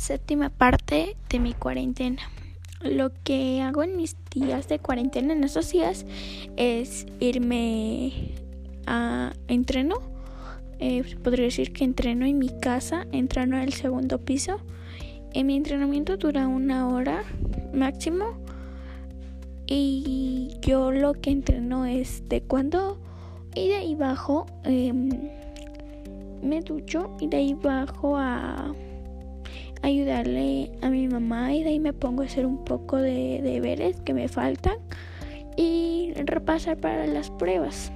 Séptima parte de mi cuarentena. Lo que hago en mis días de cuarentena, en esos días, es irme a entreno. Eh, podría decir que entreno en mi casa, entreno en el segundo piso. En mi entrenamiento dura una hora máximo. Y yo lo que entreno es de cuando y de ahí bajo. Em, me ducho y de ahí bajo a ayudarle a mi mamá y de ahí me pongo a hacer un poco de deberes que me faltan y repasar para las pruebas.